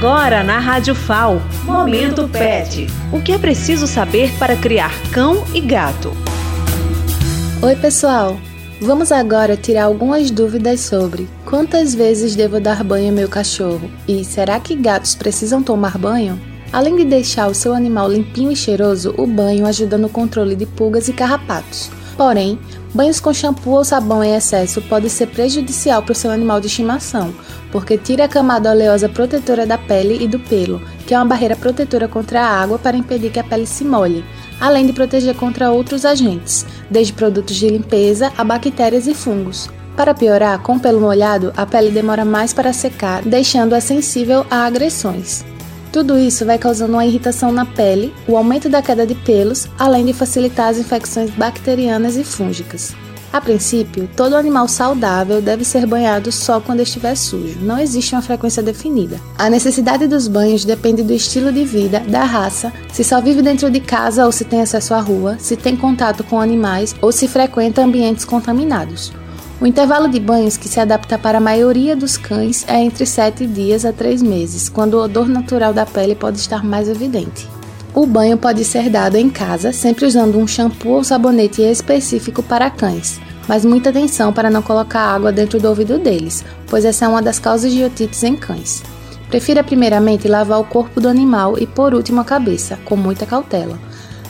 Agora na Rádio FAO, Momento Pet. O que é preciso saber para criar cão e gato? Oi, pessoal. Vamos agora tirar algumas dúvidas sobre quantas vezes devo dar banho ao meu cachorro e será que gatos precisam tomar banho? Além de deixar o seu animal limpinho e cheiroso, o banho ajuda no controle de pulgas e carrapatos. Porém, banhos com shampoo ou sabão em excesso pode ser prejudicial para o seu animal de estimação, porque tira a camada oleosa protetora da pele e do pelo, que é uma barreira protetora contra a água para impedir que a pele se molhe, além de proteger contra outros agentes, desde produtos de limpeza a bactérias e fungos. Para piorar, com o pelo molhado, a pele demora mais para secar, deixando-a sensível a agressões. Tudo isso vai causando uma irritação na pele, o aumento da queda de pelos, além de facilitar as infecções bacterianas e fúngicas. A princípio, todo animal saudável deve ser banhado só quando estiver sujo, não existe uma frequência definida. A necessidade dos banhos depende do estilo de vida, da raça, se só vive dentro de casa ou se tem acesso à rua, se tem contato com animais ou se frequenta ambientes contaminados. O intervalo de banhos que se adapta para a maioria dos cães é entre 7 dias a 3 meses, quando o odor natural da pele pode estar mais evidente. O banho pode ser dado em casa, sempre usando um shampoo ou sabonete específico para cães, mas muita atenção para não colocar água dentro do ouvido deles, pois essa é uma das causas de otites em cães. Prefira primeiramente lavar o corpo do animal e por último a cabeça, com muita cautela.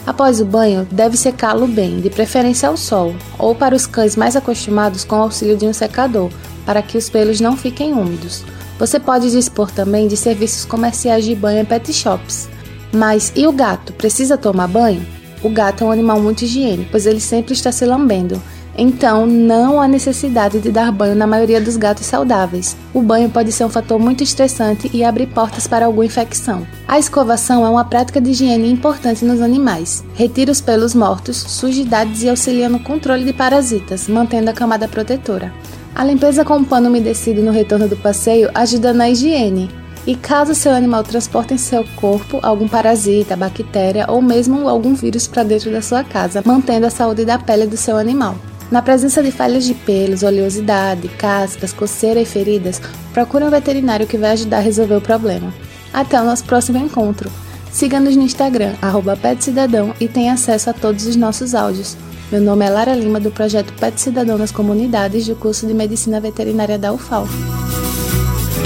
Após o banho, deve secá-lo bem, de preferência ao sol, ou para os cães mais acostumados com o auxílio de um secador, para que os pelos não fiquem úmidos. Você pode dispor também de serviços comerciais de banho em pet shops. Mas e o gato? Precisa tomar banho? O gato é um animal muito higiênico, pois ele sempre está se lambendo. Então, não há necessidade de dar banho na maioria dos gatos saudáveis. O banho pode ser um fator muito estressante e abrir portas para alguma infecção. A escovação é uma prática de higiene importante nos animais. Retira os pelos mortos, sujidades e auxilia no controle de parasitas, mantendo a camada protetora. A limpeza com um pano umedecido no retorno do passeio ajuda na higiene. E caso seu animal transporte em seu corpo algum parasita, bactéria ou mesmo algum vírus para dentro da sua casa, mantendo a saúde da pele do seu animal. Na presença de falhas de pelos, oleosidade, cascas, coceira e feridas, procure um veterinário que vai ajudar a resolver o problema. Até o nosso próximo encontro. Siga-nos no Instagram, PetCidadão e tenha acesso a todos os nossos áudios. Meu nome é Lara Lima, do projeto Pet Cidadão nas Comunidades do curso de Medicina Veterinária da UFAL.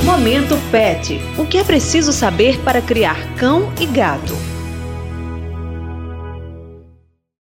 Momento Pet. O que é preciso saber para criar cão e gato?